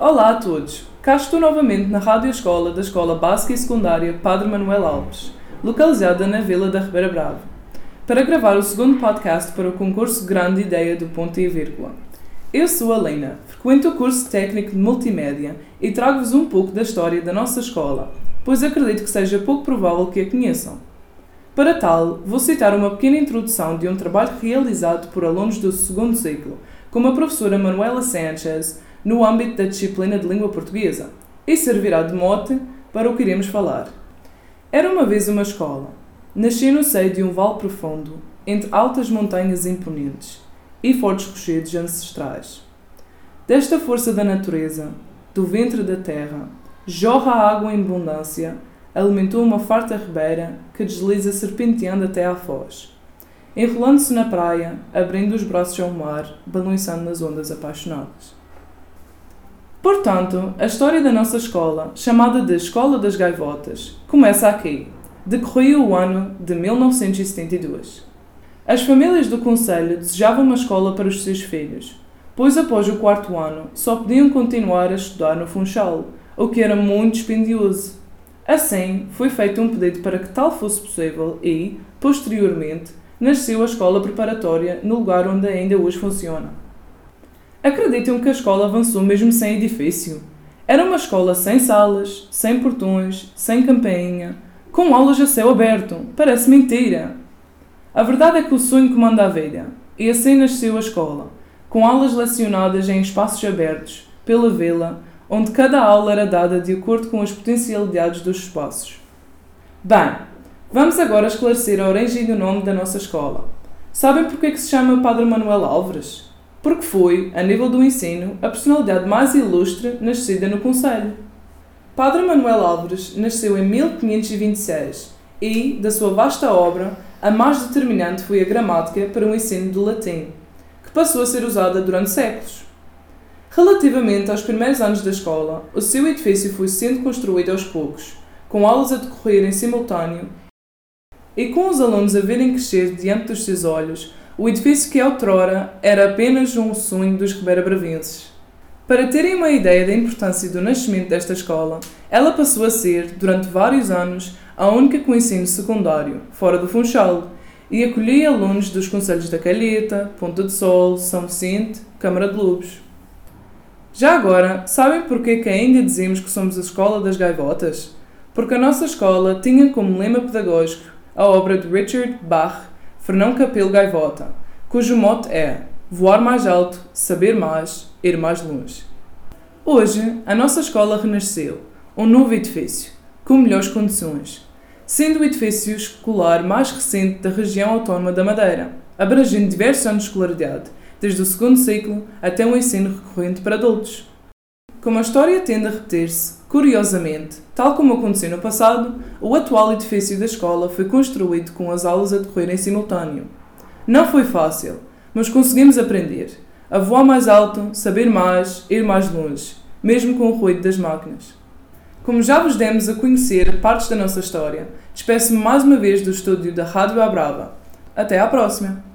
Olá a todos! Cá estou novamente na Rádio Escola da Escola Básica e Secundária Padre Manuel Alves, localizada na Vila da Ribeira Brava, para gravar o segundo podcast para o concurso Grande Ideia do Ponto e Vírgula. Eu sou a Lena, frequento o curso técnico de Multimédia e trago-vos um pouco da história da nossa escola, pois acredito que seja pouco provável que a conheçam. Para tal, vou citar uma pequena introdução de um trabalho realizado por alunos do segundo ciclo, como a professora Manuela Sanchez, no âmbito da disciplina de língua portuguesa, e servirá de mote para o que iremos falar. Era uma vez uma escola. Nasci no seio de um vale profundo, entre altas montanhas imponentes e fortes rochedos ancestrais. Desta força da natureza, do ventre da terra, jorra a água em abundância, alimentou uma farta ribeira que desliza serpenteando até à foz. Enrolando-se na praia, abrindo os braços ao mar, balançando nas ondas apaixonadas. Portanto, a história da nossa escola, chamada de Escola das Gaivotas, começa aqui. Decorria o ano de 1972. As famílias do Conselho desejavam uma escola para os seus filhos, pois após o quarto ano só podiam continuar a estudar no Funchal, o que era muito dispendioso. Assim, foi feito um pedido para que tal fosse possível e, posteriormente, nasceu a escola preparatória no lugar onde ainda hoje funciona. Acreditam que a escola avançou mesmo sem edifício? Era uma escola sem salas, sem portões, sem campainha, com aulas a céu aberto. Parece mentira. A verdade é que o sonho comanda a velha, e assim nasceu a escola, com aulas lecionadas em espaços abertos, pela vila, onde cada aula era dada de acordo com as potencialidades dos espaços. Bem, vamos agora esclarecer a origem do nome da nossa escola. Sabem porque é que se chama Padre Manuel Álvares? porque foi, a nível do ensino, a personalidade mais ilustre nascida no Conselho. Padre Manuel Álvares nasceu em 1526 e, da sua vasta obra, a mais determinante foi a gramática para o ensino do latim, que passou a ser usada durante séculos. Relativamente aos primeiros anos da escola, o seu edifício foi sendo construído aos poucos, com aulas a decorrer em simultâneo e com os alunos a verem crescer diante dos seus olhos o edifício que outrora era apenas um sonho dos ribeira-bravenses. Para terem uma ideia da importância do nascimento desta escola, ela passou a ser, durante vários anos, a única com ensino secundário, fora do Funchal, e acolhia alunos dos conselhos da Calheta, Ponta de Sol, São Vicente, Câmara de Lobos. Já agora, sabem porquê que ainda dizemos que somos a escola das gaivotas? Porque a nossa escola tinha como lema pedagógico a obra de Richard Bach, Fernão Capelo Gaivota, cujo mote é voar mais alto, saber mais, ir mais longe. Hoje, a nossa escola renasceu, um novo edifício, com melhores condições, sendo o edifício escolar mais recente da região autónoma da Madeira, abrangendo diversos anos de escolaridade, desde o segundo ciclo até o ensino recorrente para adultos. Como a história tende a repetir-se, curiosamente, tal como aconteceu no passado, o atual edifício da escola foi construído com as aulas a decorrer em simultâneo. Não foi fácil, mas conseguimos aprender. A voar mais alto, saber mais, ir mais longe, mesmo com o ruído das máquinas. Como já vos demos a conhecer partes da nossa história, despeço-me mais uma vez do estúdio da Rádio Abrava. Até à próxima!